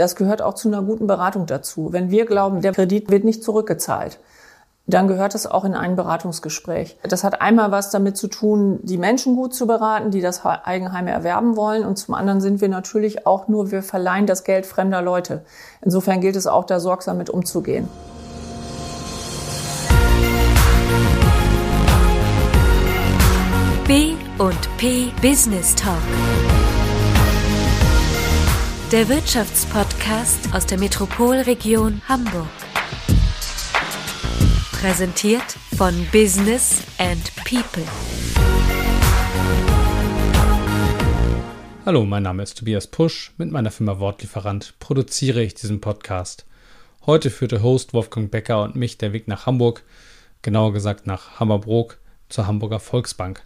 das gehört auch zu einer guten Beratung dazu. Wenn wir glauben, der Kredit wird nicht zurückgezahlt, dann gehört es auch in ein Beratungsgespräch. Das hat einmal was damit zu tun, die Menschen gut zu beraten, die das Eigenheim erwerben wollen. Und zum anderen sind wir natürlich auch nur, wir verleihen das Geld fremder Leute. Insofern gilt es auch, da sorgsam mit umzugehen. B und P Business Talk. Der Wirtschaftspodcast aus der Metropolregion Hamburg. Präsentiert von Business and People. Hallo, mein Name ist Tobias Pusch. Mit meiner Firma Wortlieferant produziere ich diesen Podcast. Heute führte Host Wolfgang Becker und mich der Weg nach Hamburg, genauer gesagt nach Hammerbrook zur Hamburger Volksbank.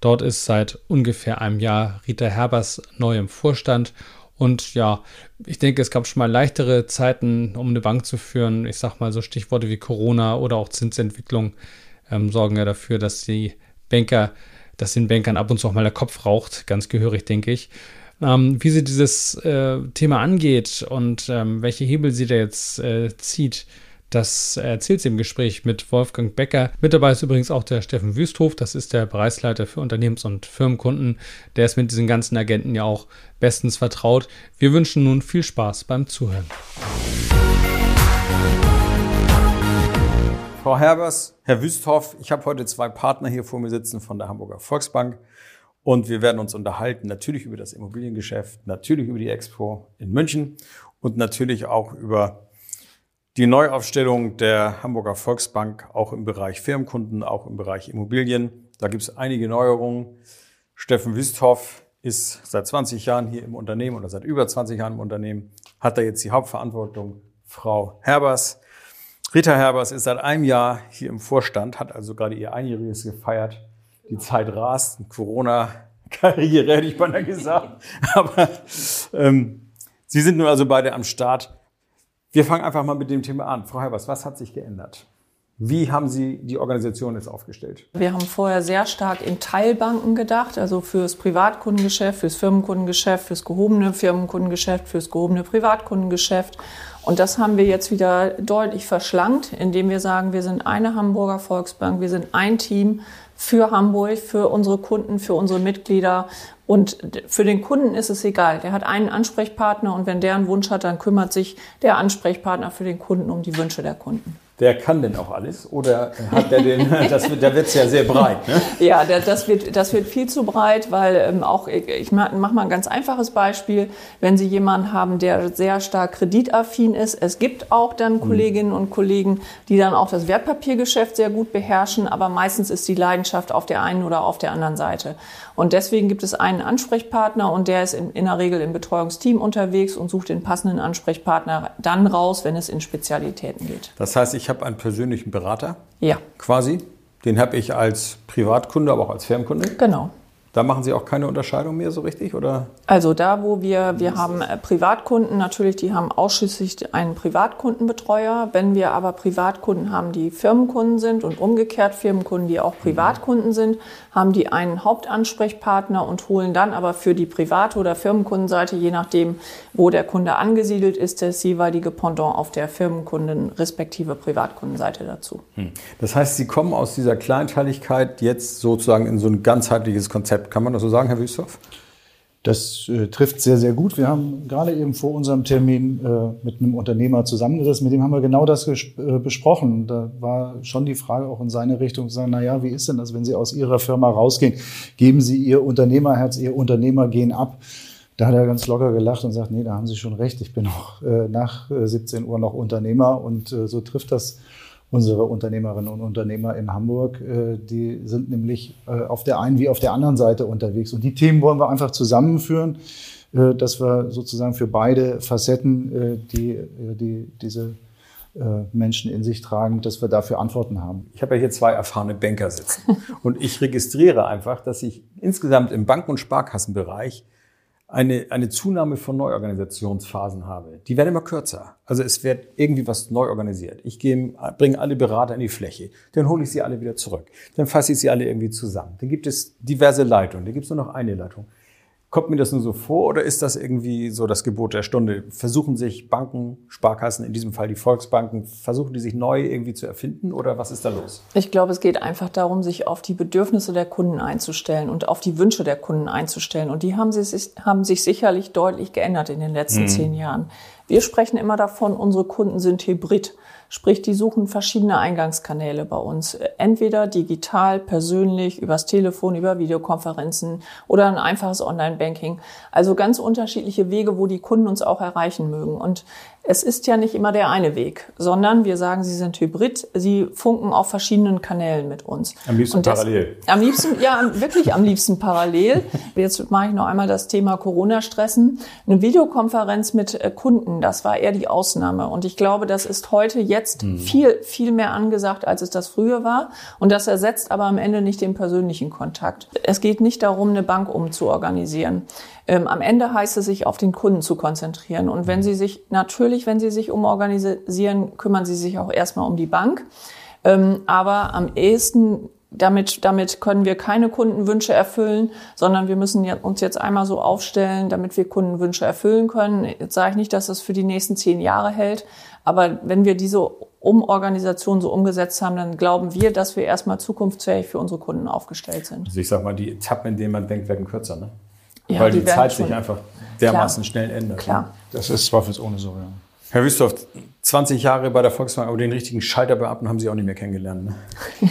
Dort ist seit ungefähr einem Jahr Rita Herbers neu im Vorstand und ja, ich denke, es gab schon mal leichtere Zeiten, um eine Bank zu führen. Ich sag mal so Stichworte wie Corona oder auch Zinsentwicklung ähm, sorgen ja dafür, dass die Banker, dass den Bankern ab und zu auch mal der Kopf raucht, ganz gehörig, denke ich. Ähm, wie sie dieses äh, Thema angeht und ähm, welche Hebel sie da jetzt äh, zieht, das erzählt sie im Gespräch mit Wolfgang Becker. Mit dabei ist übrigens auch der Steffen Wüsthof, das ist der Bereichsleiter für Unternehmens- und Firmenkunden. Der ist mit diesen ganzen Agenten ja auch bestens vertraut. Wir wünschen nun viel Spaß beim Zuhören. Frau Herbers, Herr Wüsthoff, ich habe heute zwei Partner hier vor mir sitzen von der Hamburger Volksbank und wir werden uns unterhalten natürlich über das Immobiliengeschäft, natürlich über die Expo in München und natürlich auch über die Neuaufstellung der Hamburger Volksbank auch im Bereich Firmenkunden, auch im Bereich Immobilien. Da gibt es einige Neuerungen. Steffen Wüsthoff ist seit 20 Jahren hier im Unternehmen oder seit über 20 Jahren im Unternehmen, hat da jetzt die Hauptverantwortung. Frau Herbers. Rita Herbers ist seit einem Jahr hier im Vorstand, hat also gerade ihr Einjähriges gefeiert. Die Zeit rast, Corona-Karriere hätte ich beinahe gesagt. Aber ähm, Sie sind nun also beide am Start. Wir fangen einfach mal mit dem Thema an. Frau Herbers, was hat sich geändert? Wie haben Sie die Organisation jetzt aufgestellt? Wir haben vorher sehr stark in Teilbanken gedacht, also fürs Privatkundengeschäft, fürs Firmenkundengeschäft, fürs gehobene Firmenkundengeschäft, fürs gehobene Privatkundengeschäft. Und das haben wir jetzt wieder deutlich verschlankt, indem wir sagen, wir sind eine Hamburger Volksbank, wir sind ein Team für Hamburg, für unsere Kunden, für unsere Mitglieder und für den Kunden ist es egal. Der hat einen Ansprechpartner und wenn der einen Wunsch hat, dann kümmert sich der Ansprechpartner für den Kunden um die Wünsche der Kunden. Der kann denn auch alles? Oder hat der den, das wird, da wird es ja sehr breit, ne? Ja, das, wird, das wird viel zu breit, weil ähm, auch, ich mache mal ein ganz einfaches Beispiel. Wenn Sie jemanden haben, der sehr stark kreditaffin ist, es gibt auch dann hm. Kolleginnen und Kollegen, die dann auch das Wertpapiergeschäft sehr gut beherrschen, aber meistens ist die Leidenschaft auf der einen oder auf der anderen Seite. Und deswegen gibt es einen Ansprechpartner und der ist in, in der Regel im Betreuungsteam unterwegs und sucht den passenden Ansprechpartner dann raus, wenn es in Spezialitäten geht. Das heißt, ich habe einen persönlichen Berater. Ja. Quasi. Den habe ich als Privatkunde, aber auch als Firmenkunde. Genau. Da machen Sie auch keine Unterscheidung mehr so richtig, oder? Also da, wo wir, wir haben äh, Privatkunden, natürlich, die haben ausschließlich einen Privatkundenbetreuer. Wenn wir aber Privatkunden haben, die Firmenkunden sind und umgekehrt Firmenkunden, die auch Privatkunden sind, haben die einen Hauptansprechpartner und holen dann aber für die Private- oder Firmenkundenseite, je nachdem, wo der Kunde angesiedelt ist, das jeweilige Pendant auf der Firmenkunden respektive Privatkundenseite dazu. Hm. Das heißt, Sie kommen aus dieser Kleinteiligkeit jetzt sozusagen in so ein ganzheitliches Konzept kann man das so sagen, Herr Wüsthoff? Das äh, trifft sehr, sehr gut. Wir haben gerade eben vor unserem Termin äh, mit einem Unternehmer zusammengesessen, mit dem haben wir genau das äh, besprochen. Da war schon die Frage auch in seine Richtung zu sagen, na ja, wie ist denn das, wenn Sie aus Ihrer Firma rausgehen? Geben Sie Ihr Unternehmerherz, Ihr Unternehmergehen ab? Da hat er ganz locker gelacht und sagt, nee, da haben Sie schon recht. Ich bin auch äh, nach 17 äh, Uhr noch Unternehmer und äh, so trifft das unsere Unternehmerinnen und Unternehmer in Hamburg, äh, die sind nämlich äh, auf der einen wie auf der anderen Seite unterwegs. Und die Themen wollen wir einfach zusammenführen, äh, dass wir sozusagen für beide Facetten, die, die diese Menschen in sich tragen, dass wir dafür Antworten haben. Ich habe ja hier zwei erfahrene Banker sitzen und ich registriere einfach, dass ich insgesamt im Bank- und Sparkassenbereich eine, eine Zunahme von Neuorganisationsphasen habe. Die werden immer kürzer. Also es wird irgendwie was neu organisiert. Ich gehe, bringe alle Berater in die Fläche. Dann hole ich sie alle wieder zurück. Dann fasse ich sie alle irgendwie zusammen. Dann gibt es diverse Leitungen. Dann gibt es nur noch eine Leitung. Kommt mir das nur so vor oder ist das irgendwie so das Gebot der Stunde? Versuchen sich Banken, Sparkassen, in diesem Fall die Volksbanken, versuchen die sich neu irgendwie zu erfinden oder was ist da los? Ich glaube, es geht einfach darum, sich auf die Bedürfnisse der Kunden einzustellen und auf die Wünsche der Kunden einzustellen. Und die haben sich, haben sich sicherlich deutlich geändert in den letzten mhm. zehn Jahren. Wir sprechen immer davon, unsere Kunden sind hybrid. Sprich, die suchen verschiedene Eingangskanäle bei uns. Entweder digital, persönlich, übers Telefon, über Videokonferenzen oder ein einfaches Online-Banking. Also ganz unterschiedliche Wege, wo die Kunden uns auch erreichen mögen. Und es ist ja nicht immer der eine Weg, sondern wir sagen, sie sind hybrid, sie funken auf verschiedenen Kanälen mit uns. Am liebsten das, parallel. Am liebsten, ja, wirklich am liebsten parallel. Jetzt mache ich noch einmal das Thema Corona-Stressen. Eine Videokonferenz mit äh, Kunden, das war eher die Ausnahme. Und ich glaube, das ist heute jetzt hm. viel, viel mehr angesagt, als es das früher war. Und das ersetzt aber am Ende nicht den persönlichen Kontakt. Es geht nicht darum, eine Bank umzuorganisieren. Ähm, am Ende heißt es, sich auf den Kunden zu konzentrieren. Und wenn Sie sich, natürlich, wenn Sie sich umorganisieren, kümmern Sie sich auch erstmal um die Bank. Ähm, aber am ehesten damit, damit können wir keine Kundenwünsche erfüllen, sondern wir müssen uns jetzt einmal so aufstellen, damit wir Kundenwünsche erfüllen können. Jetzt sage ich nicht, dass das für die nächsten zehn Jahre hält, aber wenn wir diese Umorganisation so umgesetzt haben, dann glauben wir, dass wir erstmal zukunftsfähig für unsere Kunden aufgestellt sind. Also ich sage mal, die Etappen, in denen man denkt, werden kürzer, ne? Ja, Weil die, die Zeit sich einfach dermaßen klar. schnell ändert. Klar. Ne? Das ist zweifelsohne so, ja. Herr Wüsthoff, 20 Jahre bei der Volksbank, aber den richtigen Schalterbeamten haben Sie auch nicht mehr kennengelernt. Ne?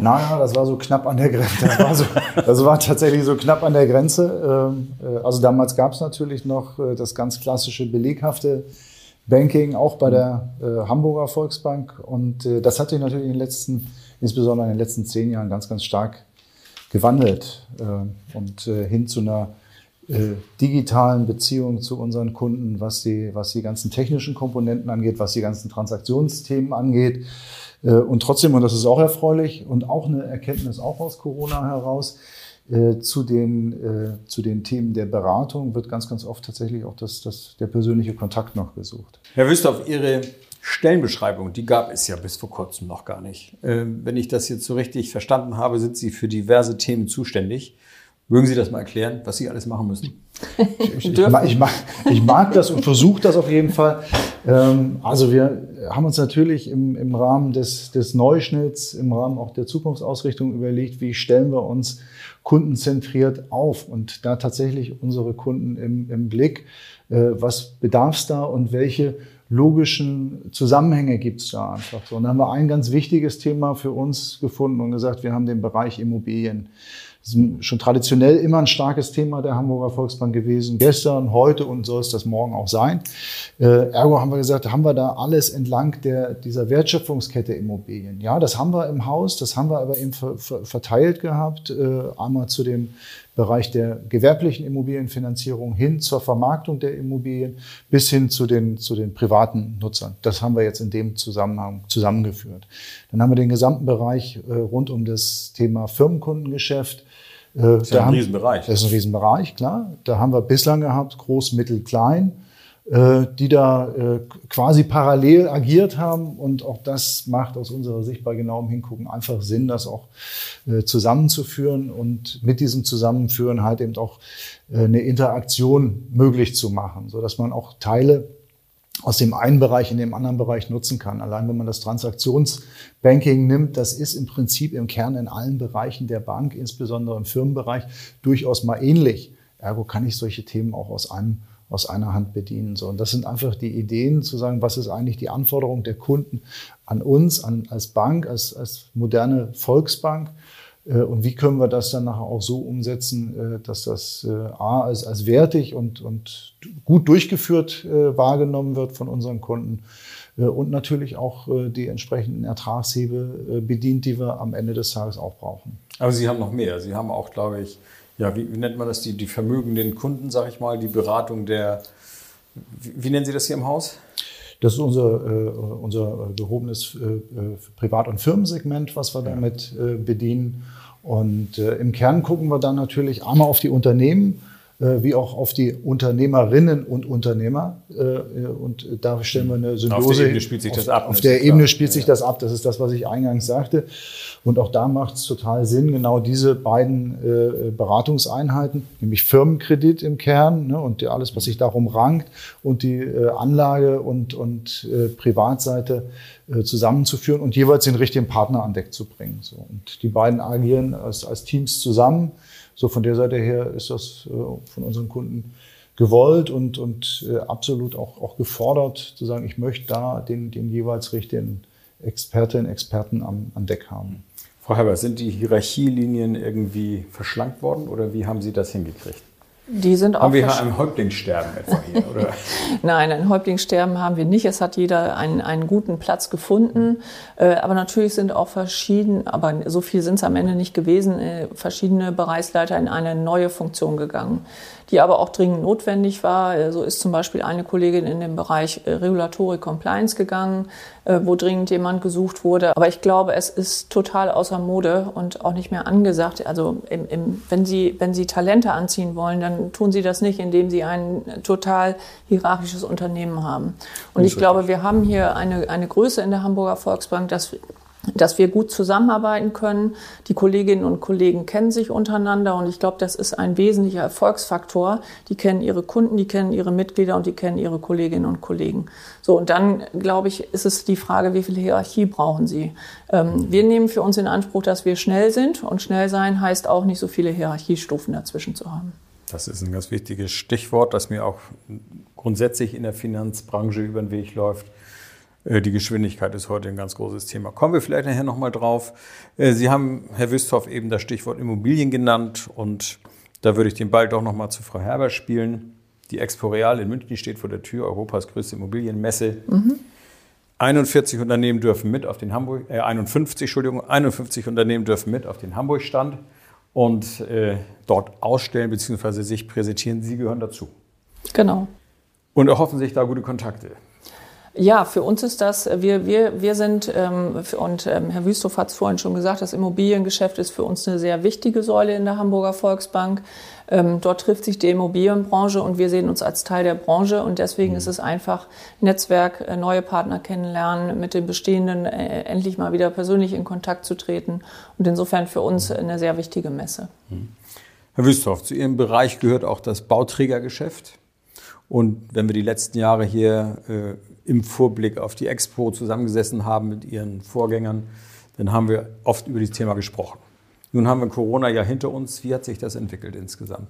naja, das war so knapp an der Grenze. Das war, so, das war tatsächlich so knapp an der Grenze. Ähm, äh, also damals gab es natürlich noch äh, das ganz klassische beleghafte Banking, auch bei der äh, Hamburger Volksbank. Und das hat sich natürlich in den letzten, insbesondere in den letzten zehn Jahren ganz, ganz stark gewandelt und hin zu einer digitalen Beziehungen zu unseren Kunden, was die, was die ganzen technischen Komponenten angeht, was die ganzen Transaktionsthemen angeht. Äh, und trotzdem, und das ist auch erfreulich und auch eine Erkenntnis auch aus Corona heraus, äh, zu den, äh, zu den Themen der Beratung wird ganz, ganz oft tatsächlich auch das, das, der persönliche Kontakt noch gesucht. Herr Wüsthoff, Ihre Stellenbeschreibung, die gab es ja bis vor kurzem noch gar nicht. Ähm, wenn ich das jetzt so richtig verstanden habe, sind Sie für diverse Themen zuständig. Mögen Sie das mal erklären, was Sie alles machen müssen? ich, ich, mag, ich, mag, ich mag das und versuche das auf jeden Fall. Ähm, also wir haben uns natürlich im, im Rahmen des, des Neuschnitts, im Rahmen auch der Zukunftsausrichtung überlegt, wie stellen wir uns kundenzentriert auf und da tatsächlich unsere Kunden im, im Blick. Äh, was bedarf es da und welche logischen Zusammenhänge gibt es da einfach so. Und da haben wir ein ganz wichtiges Thema für uns gefunden und gesagt, wir haben den Bereich Immobilien. Das ist schon traditionell immer ein starkes Thema der Hamburger Volksbank gewesen. Gestern, heute und soll es das morgen auch sein. Äh, ergo haben wir gesagt, haben wir da alles entlang der, dieser Wertschöpfungskette Immobilien. Ja, das haben wir im Haus, das haben wir aber eben verteilt gehabt. Äh, einmal zu dem Bereich der gewerblichen Immobilienfinanzierung hin zur Vermarktung der Immobilien bis hin zu den, zu den privaten Nutzern. Das haben wir jetzt in dem Zusammenhang zusammengeführt. Dann haben wir den gesamten Bereich äh, rund um das Thema Firmenkundengeschäft äh, das ist da ein haben, Riesenbereich. Das ist ein Riesenbereich, klar. Da haben wir bislang gehabt, groß, mittel, klein, die da äh, quasi parallel agiert haben. Und auch das macht aus unserer Sicht bei genauem Hingucken einfach Sinn, das auch zusammenzuführen und mit diesem Zusammenführen halt eben auch eine Interaktion möglich zu machen, so dass man auch Teile aus dem einen Bereich in dem anderen Bereich nutzen kann. Allein wenn man das Transaktionsbanking nimmt, das ist im Prinzip im Kern in allen Bereichen der Bank, insbesondere im Firmenbereich, durchaus mal ähnlich. Ergo kann ich solche Themen auch aus einem aus einer Hand bedienen. So, und das sind einfach die Ideen, zu sagen, was ist eigentlich die Anforderung der Kunden an uns, an, als Bank, als, als moderne Volksbank äh, und wie können wir das dann nachher auch so umsetzen, äh, dass das äh, A als, als wertig und, und gut durchgeführt wahrgenommen wird von unseren Kunden und natürlich auch die entsprechenden Ertragshebel bedient, die wir am Ende des Tages auch brauchen. Aber Sie haben noch mehr. Sie haben auch, glaube ich, ja, wie, wie nennt man das, die, die vermögenden Kunden, sage ich mal, die Beratung der, wie, wie nennen Sie das hier im Haus? Das ist unser, äh, unser gehobenes äh, Privat- und Firmensegment, was wir damit äh, bedienen. Und äh, im Kern gucken wir dann natürlich einmal auf die Unternehmen, äh, wie auch auf die Unternehmerinnen und Unternehmer. Äh, und da stellen wir eine Symbiose. Auf der Ebene spielt sich das ab. Auf der Ebene spielt sich das ab. Das ist das, was ich eingangs sagte. Und auch da macht es total Sinn, genau diese beiden äh, Beratungseinheiten, nämlich Firmenkredit im Kern ne, und alles, was sich darum rankt, und die Anlage und, und Privatseite zusammenzuführen und jeweils den richtigen Partner an Deck zu bringen. So. Und die beiden agieren als, als Teams zusammen so von der Seite her ist das äh, von unseren Kunden gewollt und, und äh, absolut auch, auch gefordert, zu sagen, ich möchte da den, den jeweils richtigen Expertinnen, Experten am, an Deck haben. Frau Herbert, sind die Hierarchielinien irgendwie verschlankt worden oder wie haben Sie das hingekriegt? Die sind haben auch wir hier ein Häuptlingssterben etwa hier? Oder? Nein, ein Häuptlingssterben haben wir nicht. Es hat jeder einen, einen guten Platz gefunden. Äh, aber natürlich sind auch verschiedene, aber so viel sind es am Ende nicht gewesen, äh, verschiedene Bereichsleiter in eine neue Funktion gegangen die aber auch dringend notwendig war. Äh, so ist zum Beispiel eine Kollegin in den Bereich äh, Regulatory Compliance gegangen, äh, wo dringend jemand gesucht wurde. Aber ich glaube, es ist total außer Mode und auch nicht mehr angesagt. Also im, im, wenn, Sie, wenn Sie Talente anziehen wollen, dann tun Sie das nicht, indem Sie ein total hierarchisches Unternehmen haben. Und ich glaube, wir haben hier eine, eine Größe in der Hamburger Volksbank, dass dass wir gut zusammenarbeiten können. Die Kolleginnen und Kollegen kennen sich untereinander und ich glaube, das ist ein wesentlicher Erfolgsfaktor. Die kennen ihre Kunden, die kennen ihre Mitglieder und die kennen ihre Kolleginnen und Kollegen. So, und dann, glaube ich, ist es die Frage, wie viel Hierarchie brauchen sie? Ähm, wir nehmen für uns in Anspruch, dass wir schnell sind und schnell sein heißt auch nicht so viele Hierarchiestufen dazwischen zu haben. Das ist ein ganz wichtiges Stichwort, das mir auch grundsätzlich in der Finanzbranche über den Weg läuft. Äh, die Geschwindigkeit ist heute ein ganz großes Thema. Kommen wir vielleicht nachher nochmal drauf. Äh, Sie haben, Herr Wüsthoff, eben das Stichwort Immobilien genannt und da würde ich den Ball doch nochmal zu Frau Herber spielen. Die Expo Real in München steht vor der Tür, Europas größte Immobilienmesse. Mhm. 41 Unternehmen dürfen mit auf den Hamburg, äh, 51, Entschuldigung, 51 Unternehmen dürfen mit auf den Hamburg-Stand und äh, dort ausstellen bzw. sich präsentieren. Sie gehören dazu. Genau. Und erhoffen sich da gute Kontakte. Ja, für uns ist das, wir, wir, wir sind, ähm, und ähm, Herr Wüsthoff hat es vorhin schon gesagt, das Immobiliengeschäft ist für uns eine sehr wichtige Säule in der Hamburger Volksbank. Ähm, dort trifft sich die Immobilienbranche und wir sehen uns als Teil der Branche und deswegen mhm. ist es einfach Netzwerk, äh, neue Partner kennenlernen, mit den bestehenden äh, endlich mal wieder persönlich in Kontakt zu treten und insofern für uns eine sehr wichtige Messe. Mhm. Herr Wüsthoff, zu Ihrem Bereich gehört auch das Bauträgergeschäft. Und wenn wir die letzten Jahre hier äh, im Vorblick auf die Expo zusammengesessen haben mit ihren Vorgängern, dann haben wir oft über dieses Thema gesprochen. Nun haben wir Corona ja hinter uns. Wie hat sich das entwickelt insgesamt?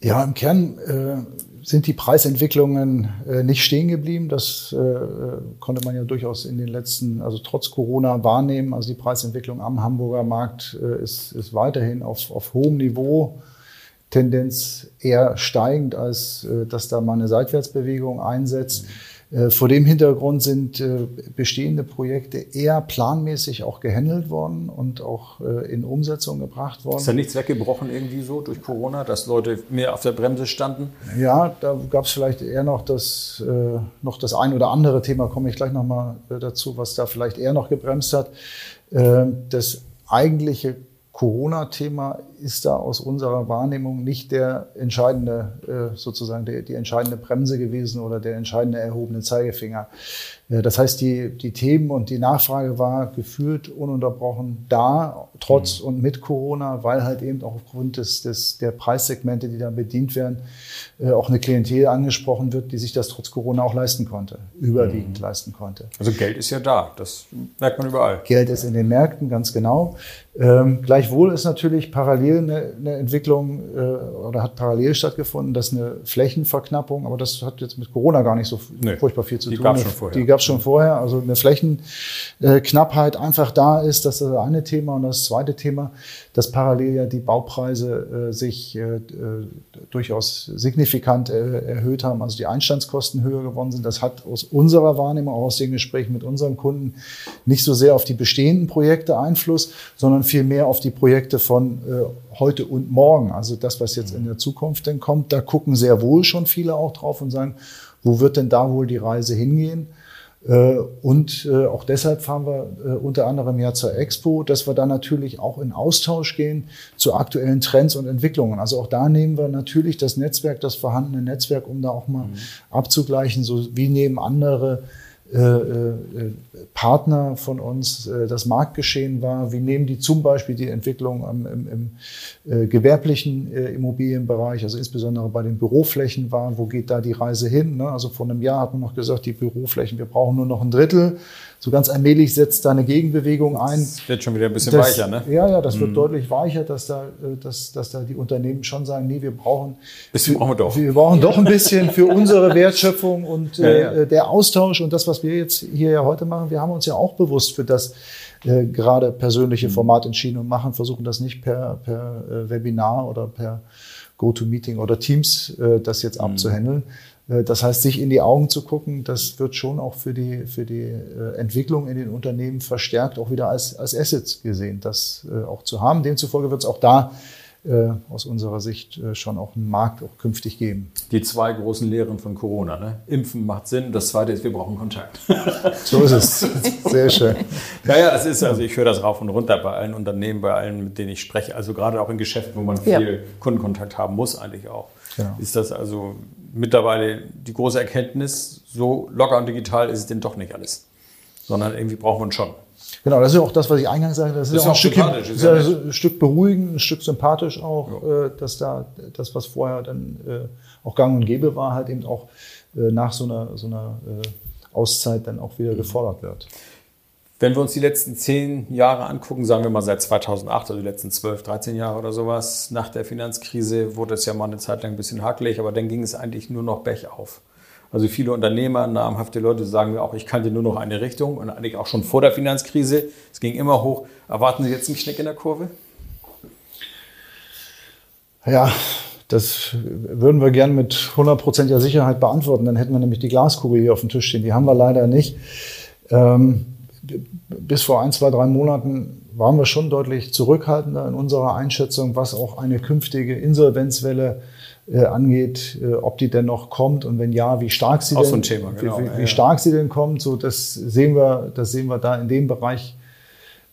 Ja, im Kern äh, sind die Preisentwicklungen äh, nicht stehen geblieben. Das äh, konnte man ja durchaus in den letzten, also trotz Corona wahrnehmen. Also die Preisentwicklung am Hamburger Markt äh, ist, ist weiterhin auf, auf hohem Niveau Tendenz eher steigend, als äh, dass da mal eine Seitwärtsbewegung einsetzt. Mhm. Vor dem Hintergrund sind äh, bestehende Projekte eher planmäßig auch gehandelt worden und auch in Umsetzung gebracht worden. Ist da nichts weggebrochen irgendwie so durch Corona, dass Leute mehr auf der Bremse standen? Ja, da gab es vielleicht eher noch das, noch das ein oder andere Thema, komme ich gleich nochmal dazu, was da vielleicht eher noch gebremst hat. Das eigentliche Corona-Thema ist da aus unserer Wahrnehmung nicht der entscheidende, äh, sozusagen die, die entscheidende Bremse gewesen oder der entscheidende erhobene Zeigefinger. Äh, das heißt, die, die Themen und die Nachfrage war gefühlt ununterbrochen da, trotz mhm. und mit Corona, weil halt eben auch aufgrund des, des, der Preissegmente, die da bedient werden, äh, auch eine Klientel angesprochen wird, die sich das trotz Corona auch leisten konnte, überwiegend mhm. leisten konnte. Also Geld ist ja da, das merkt man überall. Geld ist in den Märkten, ganz genau. Ähm, gleichwohl ist natürlich parallel eine, eine Entwicklung äh, oder hat parallel stattgefunden, dass eine Flächenverknappung, aber das hat jetzt mit Corona gar nicht so nee, furchtbar viel zu die tun. Gab's schon vorher. Die gab es schon vorher. Also eine Flächenknappheit einfach da ist, das ist das eine Thema. Und das zweite Thema, dass parallel ja die Baupreise äh, sich äh, äh durchaus signifikant äh, erhöht haben, also die Einstandskosten höher geworden sind. Das hat aus unserer Wahrnehmung, auch aus den Gesprächen mit unseren Kunden, nicht so sehr auf die bestehenden Projekte Einfluss, sondern vielmehr auf die Projekte von äh, heute und morgen. Also das, was jetzt in der Zukunft denn kommt, da gucken sehr wohl schon viele auch drauf und sagen, wo wird denn da wohl die Reise hingehen? Äh, und äh, auch deshalb fahren wir äh, unter anderem ja zur Expo, dass wir da natürlich auch in Austausch gehen zu aktuellen Trends und Entwicklungen. Also auch da nehmen wir natürlich das Netzwerk, das vorhandene Netzwerk, um da auch mal mhm. abzugleichen, so wie nehmen andere äh, Partner von uns äh, das Marktgeschehen war. Wie nehmen die zum Beispiel die Entwicklung im, im, im gewerblichen Immobilienbereich, also insbesondere bei den Büroflächen war, wo geht da die Reise hin? Ne? Also vor einem Jahr hat man noch gesagt, die Büroflächen, wir brauchen nur noch ein Drittel so ganz allmählich setzt da eine Gegenbewegung ein. Das wird schon wieder ein bisschen das, weicher, ne? Ja, ja, das wird mhm. deutlich weicher, dass da, äh, dass, dass da die Unternehmen schon sagen, nee, wir brauchen, bisschen brauchen wir doch. Wir brauchen doch ein bisschen für unsere Wertschöpfung und ja, ja. Äh, der Austausch und das, was wir jetzt hier ja heute machen, wir haben uns ja auch bewusst für das äh, gerade persönliche mhm. Format entschieden und machen, versuchen das nicht per, per äh, Webinar oder per GoToMeeting oder Teams äh, das jetzt mhm. abzuhandeln, äh, das heißt, sich in die Augen zu gucken, das wird schon auch für die, für die äh, Entwicklung in den Unternehmen verstärkt auch wieder als, als Assets gesehen, das äh, auch zu haben. Demzufolge wird es auch da aus unserer Sicht schon auch einen Markt auch künftig geben. Die zwei großen Lehren von Corona. Ne? Impfen macht Sinn. Das zweite ist, wir brauchen Kontakt. so ist es. Sehr schön. Ja, ja, das ist, also ich höre das rauf und runter bei allen Unternehmen, bei allen, mit denen ich spreche. Also gerade auch in Geschäften, wo man viel ja. Kundenkontakt haben muss, eigentlich auch. Genau. Ist das also mittlerweile die große Erkenntnis, so locker und digital ist es denn doch nicht alles. Sondern irgendwie braucht man schon. Genau, das ist ja auch das, was ich eingangs sagte. Das, das ist, auch ein Stück, ist ja ein Stück beruhigend, ein Stück sympathisch auch, ja. Äh, dass da das, was vorher dann äh, auch gang und gäbe war, halt eben auch äh, nach so einer, so einer Auszeit dann auch wieder mhm. gefordert wird. Wenn wir uns die letzten zehn Jahre angucken, sagen wir mal seit 2008, also die letzten zwölf, 13 Jahre oder sowas, nach der Finanzkrise wurde es ja mal eine Zeit lang ein bisschen hakelig, aber dann ging es eigentlich nur noch auf. Also viele Unternehmer, namhafte Leute sagen mir auch, ich kannte nur noch eine Richtung und eigentlich auch schon vor der Finanzkrise. Es ging immer hoch. Erwarten Sie jetzt einen Schnick in der Kurve? Ja, das würden wir gern mit hundertprozentiger Sicherheit beantworten. Dann hätten wir nämlich die Glaskugel hier auf dem Tisch stehen. Die haben wir leider nicht. Ähm, bis vor ein, zwei, drei Monaten waren wir schon deutlich zurückhaltender in unserer Einschätzung, was auch eine künftige Insolvenzwelle äh, angeht, äh, ob die denn noch kommt und wenn ja, wie stark sie auch denn, so ein Thema, genau. wie, wie, stark sie denn kommt. So, das sehen wir, das sehen wir da in dem Bereich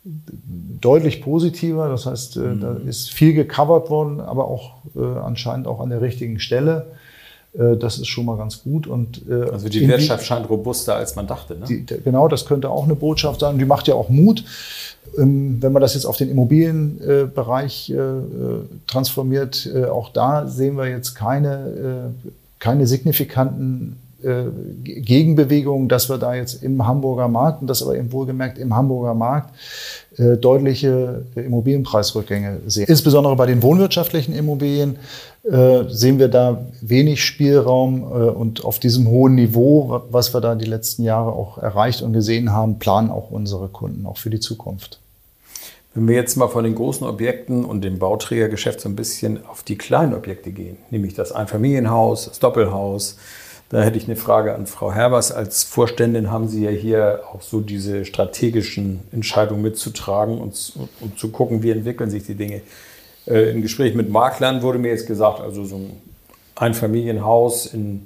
deutlich positiver. Das heißt, äh, mhm. da ist viel gecovert worden, aber auch äh, anscheinend auch an der richtigen Stelle. Äh, das ist schon mal ganz gut. Und, äh, also die Wirtschaft scheint robuster, als man dachte. Ne? Die, genau, das könnte auch eine Botschaft sein. Die macht ja auch Mut. Ähm, wenn man das jetzt auf den Immobilienbereich äh, transformiert, auch da sehen wir jetzt keine, keine signifikanten Gegenbewegungen, dass wir da jetzt im Hamburger Markt, und das aber eben wohlgemerkt im Hamburger Markt, deutliche Immobilienpreisrückgänge sehen. Insbesondere bei den wohnwirtschaftlichen Immobilien äh, sehen wir da wenig Spielraum äh, und auf diesem hohen Niveau, was wir da die letzten Jahre auch erreicht und gesehen haben, planen auch unsere Kunden auch für die Zukunft. Wenn wir jetzt mal von den großen Objekten und dem Bauträgergeschäft so ein bisschen auf die kleinen Objekte gehen, nämlich das Einfamilienhaus, das Doppelhaus, da hätte ich eine Frage an Frau Herbers. Als Vorständin haben Sie ja hier auch so diese strategischen Entscheidungen mitzutragen und, und zu gucken, wie entwickeln sich die Dinge. Äh, Im Gespräch mit Maklern wurde mir jetzt gesagt, also so ein Einfamilienhaus in,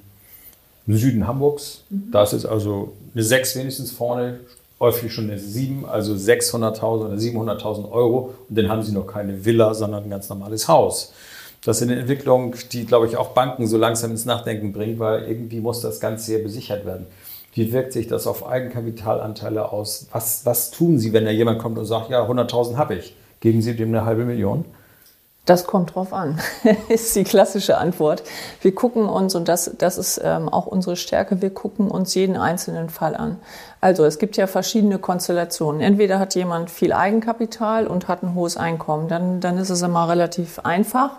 im Süden Hamburgs, mhm. da ist also eine 6 wenigstens vorne, häufig schon eine 7, also 600.000 oder 700.000 Euro. Und dann haben sie noch keine Villa, sondern ein ganz normales Haus. Das ist eine Entwicklung, die, glaube ich, auch Banken so langsam ins Nachdenken bringt, weil irgendwie muss das Ganze sehr besichert werden. Wie wirkt sich das auf Eigenkapitalanteile aus? Was, was tun Sie, wenn da jemand kommt und sagt, ja, 100.000 habe ich? Geben Sie dem eine halbe Million? Das kommt drauf an, ist die klassische Antwort. Wir gucken uns, und das, das ist ähm, auch unsere Stärke, wir gucken uns jeden einzelnen Fall an. Also es gibt ja verschiedene Konstellationen. Entweder hat jemand viel Eigenkapital und hat ein hohes Einkommen, dann, dann ist es immer relativ einfach.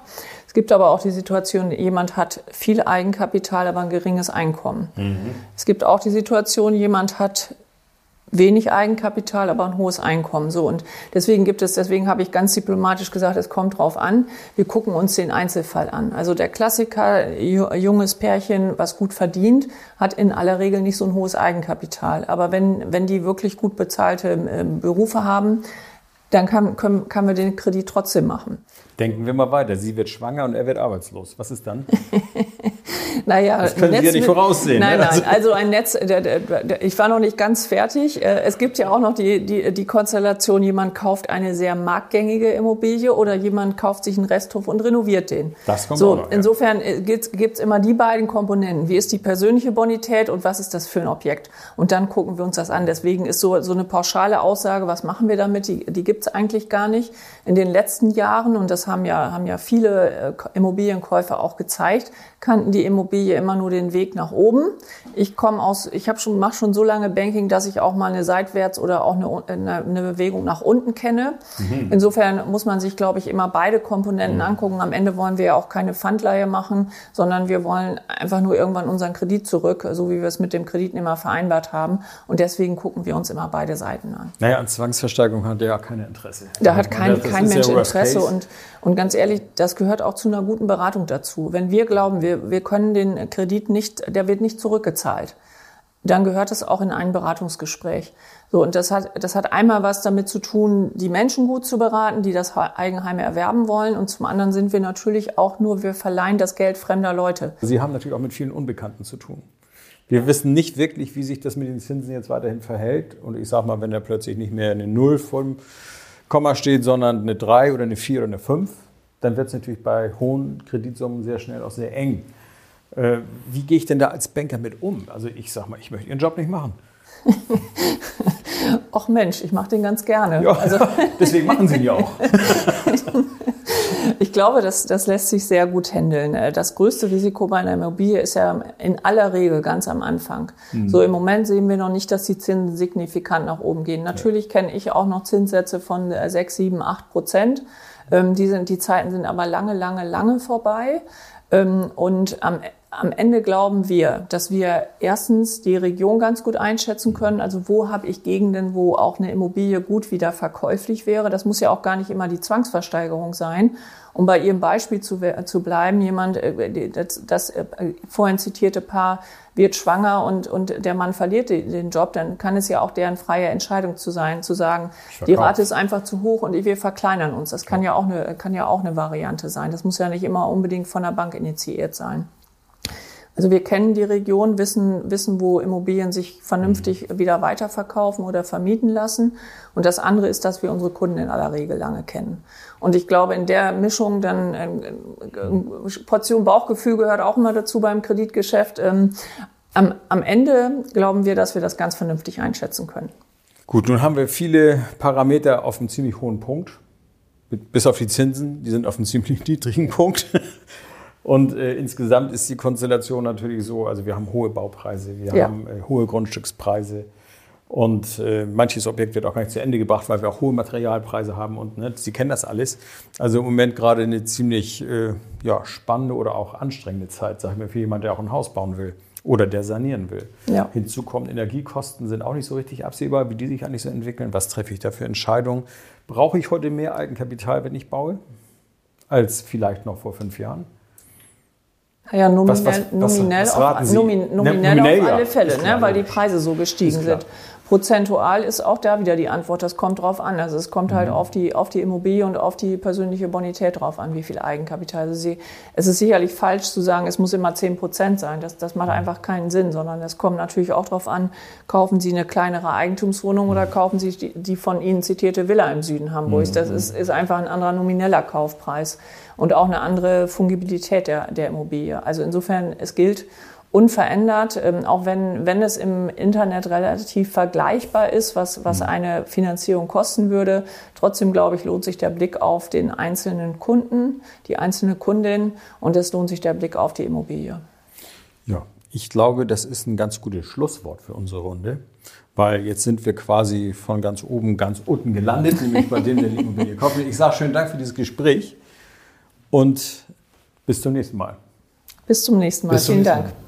Es gibt aber auch die Situation, jemand hat viel Eigenkapital, aber ein geringes Einkommen. Mhm. Es gibt auch die Situation, jemand hat wenig Eigenkapital, aber ein hohes Einkommen. So und deswegen gibt es, deswegen habe ich ganz diplomatisch gesagt, es kommt drauf an. Wir gucken uns den Einzelfall an. Also der Klassiker, junges Pärchen, was gut verdient, hat in aller Regel nicht so ein hohes Eigenkapital. Aber wenn wenn die wirklich gut bezahlte ähm, Berufe haben, dann kann, können, kann man den Kredit trotzdem machen. Denken wir mal weiter. Sie wird schwanger und er wird arbeitslos. Was ist dann? Naja, das können Sie ja nicht voraussehen. Nein, ne? nein, also ein Netz, der, der, der, ich war noch nicht ganz fertig. Äh, Es gibt ja auch noch die, die, die Konstellation, jemand kauft eine sehr marktgängige Immobilie oder jemand kauft sich einen Resthof und renoviert den. Das kommt so, auch noch, ja. Insofern gibt es immer die beiden Komponenten. Wie ist die persönliche Bonität und was ist das für ein Objekt? Und dann gucken wir uns das an. Deswegen ist so, so eine pauschale Aussage, was machen wir damit, die, die gibt es eigentlich gar nicht. In den letzten Jahren, und das haben ja, haben ja viele äh, Immobilienkäufer auch gezeigt, kannten die Immobilie immer nur den Weg nach oben. Ich komme aus, ich habe schon mache schon so lange Banking, dass ich auch mal eine seitwärts oder auch eine, eine, eine Bewegung nach unten kenne. Mhm. Insofern muss man sich, glaube ich, immer beide Komponenten angucken. Am Ende wollen wir ja auch keine Pfandleihe machen, sondern wir wollen einfach nur irgendwann unseren Kredit zurück, so wie wir es mit dem Kreditnehmer vereinbart haben. Und deswegen gucken wir uns immer beide Seiten an. Naja, an Zwangsversteigerung hat der ja kein Interesse. Da hat kein, Das kein Mensch Interesse Case. und, und ganz ehrlich, das gehört auch zu einer guten Beratung dazu. Wenn wir glauben, wir, wir können den Kredit nicht, der wird nicht zurückgezahlt, dann gehört es auch in ein Beratungsgespräch. So, und das hat, das hat einmal was damit zu tun, die Menschen gut zu beraten, die das Eigenheim erwerben wollen. Und zum anderen sind wir natürlich auch nur, wir verleihen das Geld fremder Leute. Sie haben natürlich auch mit vielen Unbekannten zu tun. Wir wissen nicht wirklich, wie sich das mit den Zinsen jetzt weiterhin verhält. Und ich sage mal, wenn da plötzlich nicht mehr eine 0 vor dem Komma steht, sondern eine 3 oder eine 4 oder eine 5, dann wird es natürlich bei hohen Kreditsummen sehr schnell auch sehr eng. Äh, wie gehe ich denn da als Banker mit um? Also ich sage mal, ich möchte Ihren Job nicht machen. Och Mensch, ich mache den ganz gerne. Ja, Also deswegen machen Sie ihn ja auch. Ich glaube, das, das lässt sich sehr gut handeln. Äh, Das größte Risiko bei einer Immobilie ist ja in aller Regel ganz am Anfang. So im Moment sehen wir noch nicht, dass die Zinsen signifikant nach oben gehen. Natürlich kenne ich auch noch Zinssätze von äh, 6, 7, 8 Prozent. Ähm, Die, sind, die Zeiten sind aber lange, lange, lange vorbei. Ähm, Und am, am Ende glauben wir, dass wir erstens die Region ganz gut einschätzen können. Also wo habe ich Gegenden, wo auch eine Immobilie gut wieder verkäuflich wäre. Das muss ja auch gar nicht immer die Zwangsversteigerung sein. Um bei Ihrem Beispiel zu, zu bleiben, jemand, äh, das, das äh, vorhin zitierte Paar wird schwanger und, und der Mann verliert den Job, dann kann es ja auch deren freie Entscheidung zu sein, zu sagen, die. Rate ist einfach zu hoch und wir verkleinern uns. Das kann ja auch eine, kann ja auch eine Variante sein. Das muss ja nicht immer unbedingt von der Bank initiiert sein. Also wir kennen die Region, wissen, wissen, wo Immobilien sich vernünftig wieder weiterverkaufen oder vermieten lassen. Und das andere ist, dass wir unsere Kunden in aller Regel lange kennen. Und ich glaube, in der Mischung dann äh, äh, Portion Bauchgefühl gehört auch immer dazu beim Kreditgeschäft. Ähm, am, am Ende glauben wir, dass wir das ganz vernünftig einschätzen können. Gut, nun haben wir viele Parameter auf einem ziemlich hohen Punkt. Bis auf die Zinsen, die sind auf einem ziemlich niedrigen Punkt. Und äh, insgesamt ist die Konstellation natürlich so, also wir haben hohe Baupreise, wir Ja. haben äh, hohe Grundstückspreise und äh, manches Objekt wird auch gar nicht zu Ende gebracht, weil wir auch hohe Materialpreise haben und ne, Sie kennen das alles. Also im Moment gerade eine ziemlich äh, ja, spannende oder auch anstrengende Zeit, sag ich mal, für jemanden, der auch ein Haus bauen will oder der sanieren will. Ja. Hinzu kommen Energiekosten, sind auch nicht so richtig absehbar, wie die sich eigentlich so entwickeln. Was treffe ich da für Entscheidungen? Brauche ich heute mehr Eigenkapital, wenn ich baue, als vielleicht noch vor fünf Jahren? Ja, nominell, Was- was- was- nominell, was auf, Ne, nominell, nominell, auf alle Fälle, ne, weil die. Preise so gestiegen sind. Prozentual ist auch da wieder die Antwort. Das kommt drauf an. Also es kommt Mhm. halt auf die, auf die Immobilie und auf die persönliche Bonität drauf an, wie viel Eigenkapital. Also sie, es ist sicherlich falsch zu sagen, es muss immer 10 Prozent sein. Das, das Mhm. macht einfach keinen Sinn, sondern es kommt natürlich auch drauf an, kaufen Sie eine kleinere Eigentumswohnung oder Mhm. kaufen Sie die, die von Ihnen zitierte Villa im Süden Hamburgs. Mhm. Das ist, ist einfach ein anderer nomineller Kaufpreis und auch eine andere Fungibilität der, der Immobilie. Also insofern, es gilt unverändert, ähm, auch wenn, wenn es im Internet relativ vergleichbar ist, was, was eine Finanzierung kosten würde. Trotzdem, glaube ich, lohnt sich der Blick auf den einzelnen Kunden, die einzelne Kundin und es lohnt sich der Blick auf die Immobilie. Ja, ich glaube, das ist ein ganz gutes Schlusswort für unsere Runde, weil jetzt sind wir quasi von ganz oben ganz unten gelandet, nämlich bei dem, der die Immobilie kauft. Ich sage schönen Dank für dieses Gespräch und bis zum nächsten Mal. Bis zum nächsten Mal. Bis zum Vielen nächsten Dank. Mal.